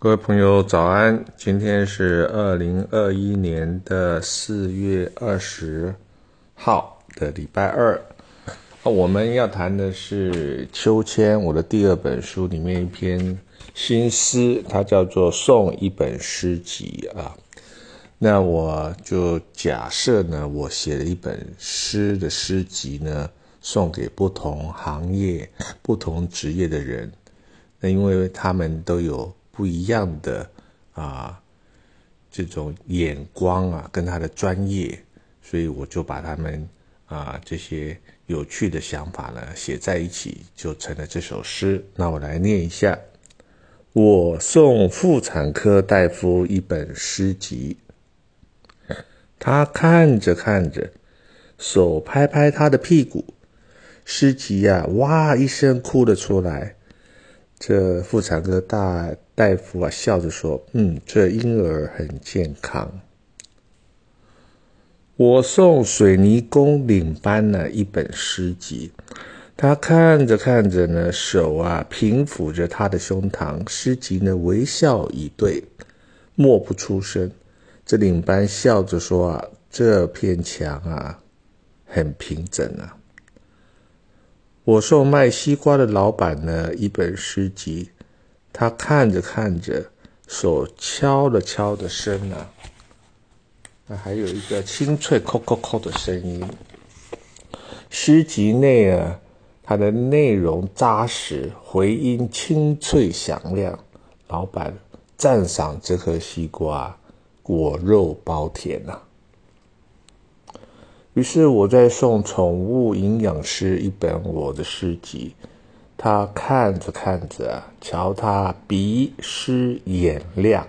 各位朋友，早安！今天是二零二一年的四月二十号的礼拜二。我们要谈的是秋千，我的第二本书里面一篇新诗，它叫做《送一本诗集》啊。那我就假设呢，我写了一本诗的诗集呢，送给不同行业、不同职业的人。那因为他们都有。不一样的啊，这种眼光啊，跟他的专业，所以我就把他们啊这些有趣的想法呢写在一起，就成了这首诗。那我来念一下：我送妇产科大夫一本诗集，他看着看着，手拍拍他的屁股，诗集呀，哇一声哭了出来。这妇产科大大夫啊，笑着说：“嗯，这婴儿很健康。”我送水泥工领班呢一本诗集，他看着看着呢，手啊平抚着他的胸膛，诗集呢微笑以对，默不出声。这领班笑着说：“啊，这片墙啊，很平整啊。”我送卖西瓜的老板呢一本诗集，他看着看着，手敲了敲的声啊，那还有一个清脆“扣扣扣”的声音。诗集内啊，它的内容扎实，回音清脆响亮。老板赞赏这颗西瓜果肉包甜呐。于是我在送宠物营养师一本我的诗集，他看着看着，瞧他鼻湿眼亮，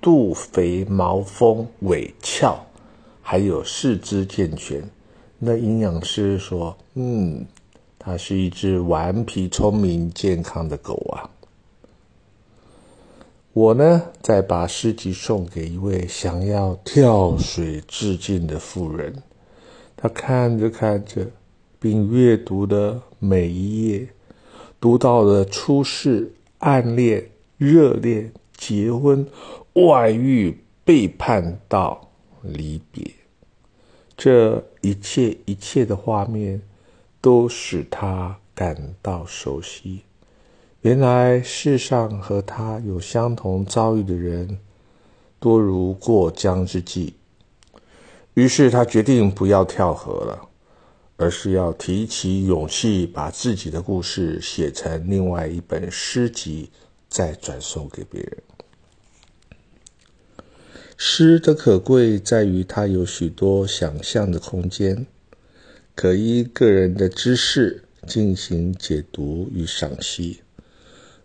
肚肥毛丰尾翘，还有四肢健全。那营养师说：“嗯，它是一只顽皮、聪明、健康的狗啊。”我呢，再把诗集送给一位想要跳水致敬的妇人。他看着看着，并阅读的每一页，读到了出世、暗恋、热恋、结婚、外遇、背叛到离别，这一切一切的画面，都使他感到熟悉。原来世上和他有相同遭遇的人，多如过江之鲫。于是他决定不要跳河了，而是要提起勇气，把自己的故事写成另外一本诗集，再转送给别人。诗的可贵在于它有许多想象的空间，可依个人的知识进行解读与赏析。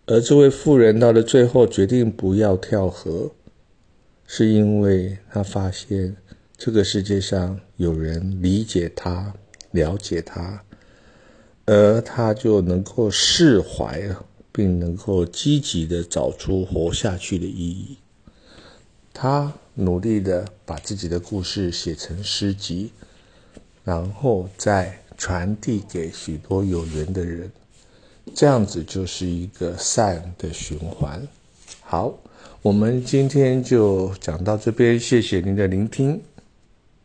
而这位妇人到了最后决定不要跳河，是因为他发现。这个世界上有人理解他、了解他，而他就能够释怀了，并能够积极的找出活下去的意义。他努力的把自己的故事写成诗集，然后再传递给许多有缘的人，这样子就是一个善的循环。好，我们今天就讲到这边，谢谢您的聆听。